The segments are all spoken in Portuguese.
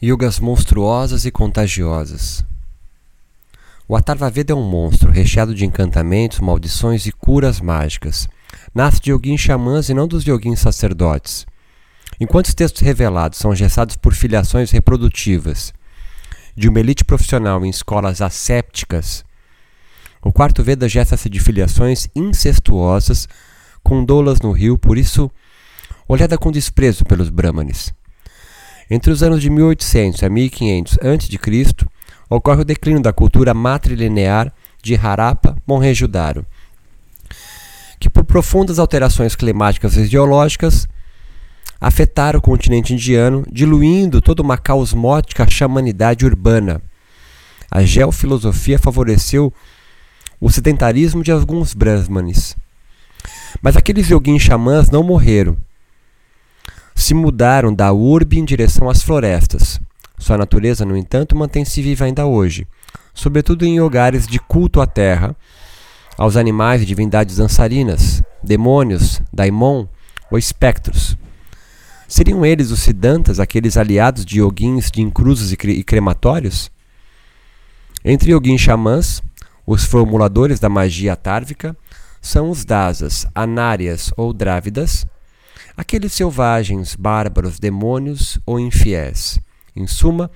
Yogas monstruosas e contagiosas. O Atharvaveda é um monstro recheado de encantamentos, maldições e curas mágicas. Nasce de yogins xamãs e não dos yogins sacerdotes. Enquanto os textos revelados são gestados por filiações reprodutivas de uma elite profissional em escolas assépticas, o quarto Veda gesta-se de filiações incestuosas com doulas no rio, por isso olhada com desprezo pelos brahmanes. Entre os anos de 1800 a 1500 a.C., ocorre o declínio da cultura matrilinear de Harappa, Mohenjo-Daro, que por profundas alterações climáticas e geológicas afetaram o continente indiano, diluindo toda uma caosmótica chamanidade urbana. A geofilosofia favoreceu o sedentarismo de alguns brahmanes. Mas aqueles yoguins xamãs não morreram se mudaram da urbe em direção às florestas. Sua natureza, no entanto, mantém-se viva ainda hoje, sobretudo em hogares de culto à terra, aos animais e divindades dançarinas, demônios, daimon ou espectros. Seriam eles os siddhantas, aqueles aliados de yoguins de incrusos e crematórios? Entre yoguins xamãs, os formuladores da magia atárvica são os dasas, anárias ou drávidas, aqueles selvagens, bárbaros, demônios ou infiéis. Em suma,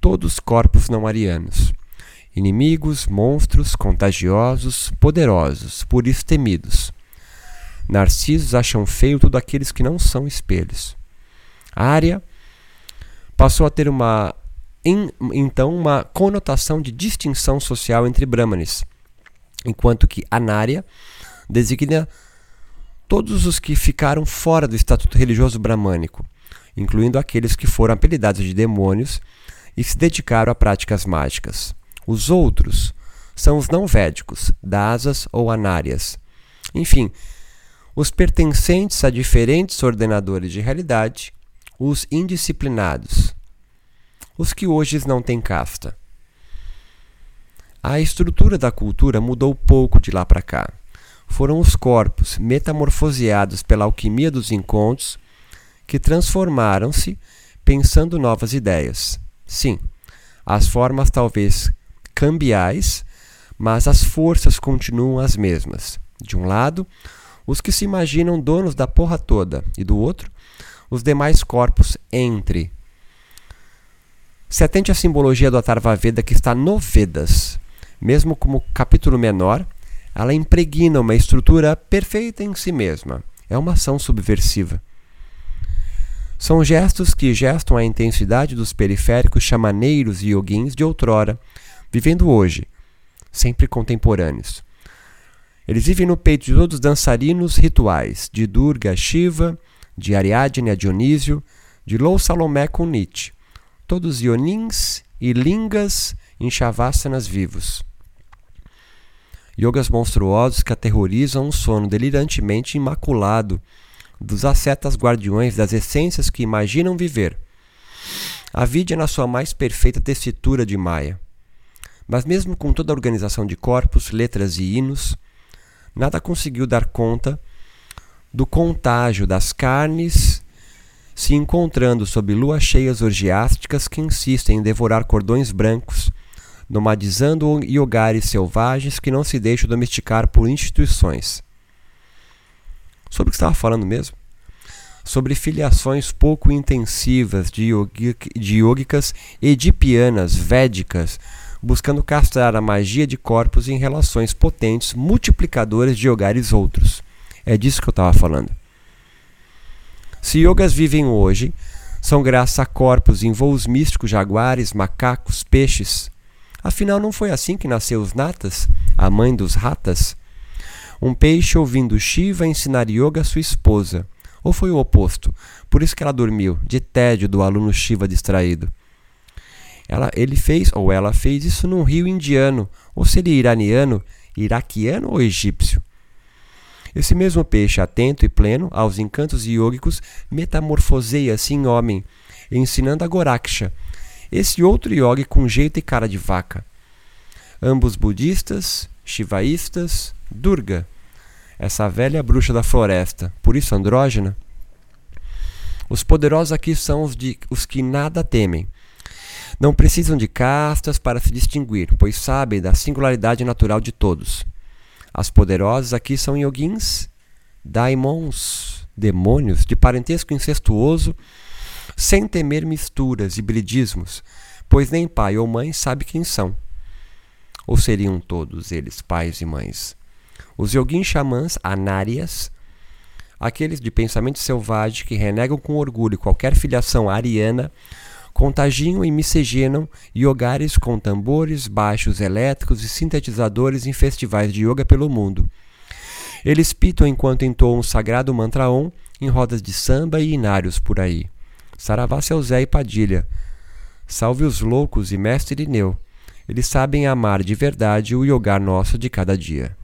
todos corpos não arianos. Inimigos, monstros, contagiosos, poderosos, por isso temidos. Narcisos acham feio tudo aqueles que não são espelhos. A área passou a ter uma em, então uma conotação de distinção social entre brahmanes, enquanto que anária designa todos os que ficaram fora do estatuto religioso bramânico, incluindo aqueles que foram apelidados de demônios e se dedicaram a práticas mágicas. Os outros são os não védicos, dasas ou anárias. Enfim, os pertencentes a diferentes ordenadores de realidade, os indisciplinados, os que hoje não têm casta. A estrutura da cultura mudou pouco de lá para cá foram os corpos metamorfoseados pela alquimia dos encontros que transformaram-se pensando novas ideias. Sim, as formas talvez cambiais, mas as forças continuam as mesmas. De um lado, os que se imaginam donos da porra toda, e do outro, os demais corpos entre. Se atente à simbologia do Atharvaveda que está no Vedas, mesmo como capítulo menor, ela impregna uma estrutura perfeita em si mesma. É uma ação subversiva. São gestos que gestam a intensidade dos periféricos chamaneiros e yoguins de outrora, vivendo hoje, sempre contemporâneos. Eles vivem no peito de todos os dançarinos rituais, de Durga a Shiva, de Ariadne a Dionísio, de Lou Salomé com Nietzsche, todos ionins e lingas em shavassanas vivos. Yogas monstruosos que aterrorizam um sono delirantemente imaculado dos ascetas guardiões das essências que imaginam viver. A vida na sua mais perfeita tessitura de Maia. Mas mesmo com toda a organização de corpos, letras e hinos, nada conseguiu dar conta do contágio das carnes se encontrando sob luas cheias orgiásticas que insistem em devorar cordões brancos nomadizando hogares selvagens que não se deixam domesticar por instituições. Sobre o que estava falando mesmo? Sobre filiações pouco intensivas de, yogic, de yogicas edipianas, védicas, buscando castrar a magia de corpos em relações potentes, multiplicadoras de hogares outros. É disso que eu estava falando. Se yogas vivem hoje, são graças a corpos em voos místicos, jaguares, macacos, peixes, Afinal, não foi assim que nasceu os Natas, a mãe dos ratas? Um peixe ouvindo Shiva ensinar yoga a sua esposa. Ou foi o oposto? Por isso que ela dormiu, de tédio do aluno Shiva distraído. Ela, ele fez, ou ela fez isso num rio indiano, ou seria iraniano, iraquiano ou egípcio. Esse mesmo peixe, atento e pleno aos encantos iógicos, metamorfoseia-se em homem, ensinando a Goraksha, esse outro yogi com jeito e cara de vaca. Ambos budistas, shivaístas, Durga, essa velha bruxa da floresta, por isso andrógena. Os poderosos aqui são os, de, os que nada temem, Não precisam de castas para se distinguir, pois sabem da singularidade natural de todos. As poderosas aqui são yoguins, daimons, demônios de parentesco incestuoso, sem temer misturas e bridismos, pois nem pai ou mãe sabe quem são. Ou seriam todos eles pais e mães? Os yoguins xamãs anárias, aqueles de pensamento selvagem que renegam com orgulho qualquer filiação ariana, contagiam e miscigenam yogares com tambores, baixos elétricos e sintetizadores em festivais de yoga pelo mundo. Eles pitam enquanto entoam o sagrado mantra Om em rodas de samba e inários por aí. Saravá seu Zé e Padilha. Salve os loucos e mestre Irineu. Eles sabem amar de verdade o yogar nosso de cada dia.